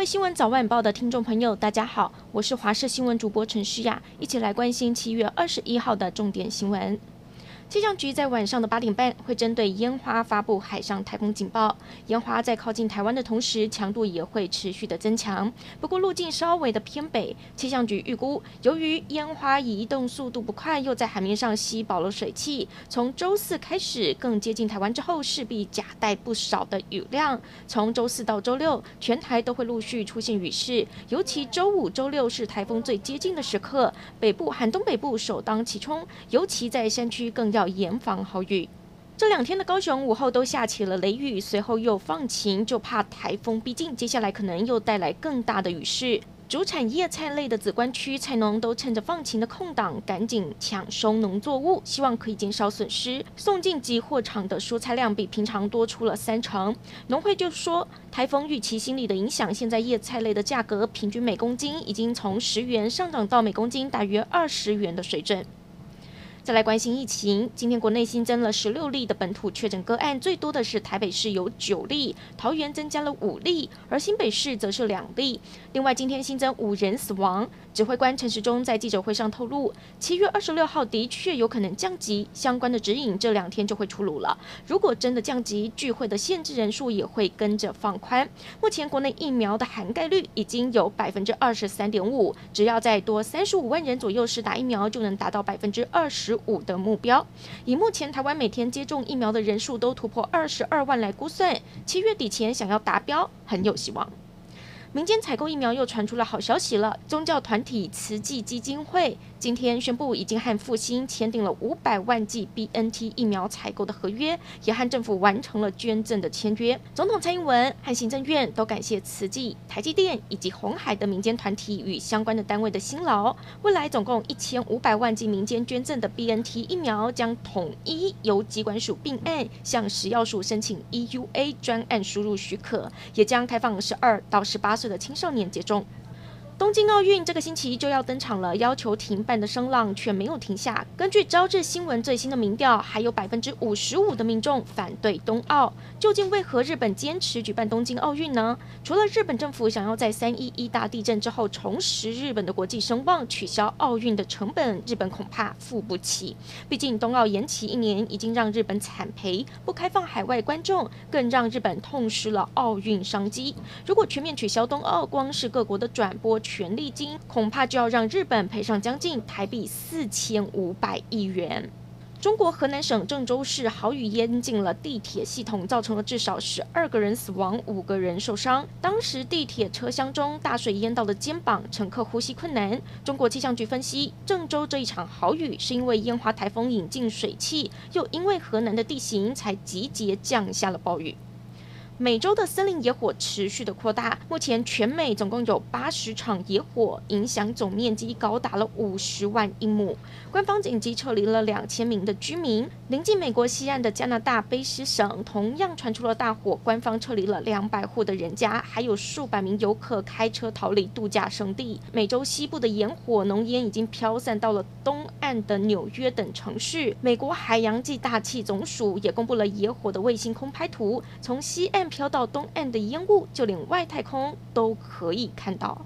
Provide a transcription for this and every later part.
位新闻早晚报的听众朋友，大家好，我是华视新闻主播陈诗雅，一起来关心七月二十一号的重点新闻。气象局在晚上的八点半会针对烟花发布海上台风警报。烟花在靠近台湾的同时，强度也会持续的增强。不过路径稍微的偏北，气象局预估，由于烟花移动速度不快，又在海面上吸饱了水汽，从周四开始更接近台湾之后，势必夹带不少的雨量。从周四到周六，全台都会陆续出现雨势，尤其周五、周六是台风最接近的时刻，北部和东北部首当其冲，尤其在山区更要。要严防豪雨。这两天的高雄午后都下起了雷雨，随后又放晴，就怕台风逼近，接下来可能又带来更大的雨势。主产叶菜类的梓官区菜农都趁着放晴的空档，赶紧抢收农作物，希望可以减少损失。送进集货场的蔬菜量比平常多出了三成。农会就说，台风预期心理的影响，现在叶菜类的价格平均每公斤已经从十元上涨到每公斤大约二十元的水准。再来关心疫情，今天国内新增了十六例的本土确诊个案，最多的是台北市有九例，桃园增加了五例，而新北市则是两例。另外，今天新增五人死亡。指挥官陈时中在记者会上透露，七月二十六号的确有可能降级，相关的指引这两天就会出炉了。如果真的降级，聚会的限制人数也会跟着放宽。目前国内疫苗的涵盖率已经有百分之二十三点五，只要再多三十五万人左右是打疫苗，就能达到百分之二十五的目标。以目前台湾每天接种疫苗的人数都突破二十二万来估算，七月底前想要达标很有希望。民间采购疫苗又传出了好消息了，宗教团体慈济基金会。今天宣布，已经和复兴签订了五百万剂 BNT 疫苗采购的合约，也和政府完成了捐赠的签约。总统蔡英文和行政院都感谢慈济、台积电以及红海的民间团体与相关的单位的辛劳。未来总共一千五百万剂民间捐赠的 BNT 疫苗，将统一由疾管署并案向食药署申请 EUA 专案输入许可，也将开放十二到十八岁的青少年接种。东京奥运这个星期就要登场了，要求停办的声浪却没有停下。根据朝日新闻最新的民调，还有百分之五十五的民众反对东奥。究竟为何日本坚持举办东京奥运呢？除了日本政府想要在三一一大地震之后重拾日本的国际声望，取消奥运的成本，日本恐怕付不起。毕竟东奥延期一年，已经让日本惨赔，不开放海外观众，更让日本痛失了奥运商机。如果全面取消东奥，光是各国的转播，权利金恐怕就要让日本赔上将近台币四千五百亿元。中国河南省郑州市豪雨淹进了地铁系统，造成了至少十二个人死亡，五个人受伤。当时地铁车厢中大水淹到了肩膀，乘客呼吸困难。中国气象局分析，郑州这一场豪雨是因为烟花台风引进水汽，又因为河南的地形才集结降下了暴雨。美洲的森林野火持续的扩大，目前全美总共有八十场野火，影响总面积高达了五十万英亩。官方紧急撤离了两千名的居民。临近美国西岸的加拿大卑诗省同样传出了大火，官方撤离了两百户的人家，还有数百名游客开车逃离度假胜地。美洲西部的野火浓烟已经飘散到了东岸的纽约等城市。美国海洋暨大气总署也公布了野火的卫星空拍图，从西岸。飘到东岸的烟雾，就连外太空都可以看到。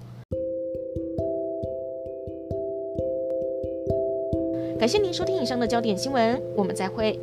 感谢您收听以上的焦点新闻，我们再会。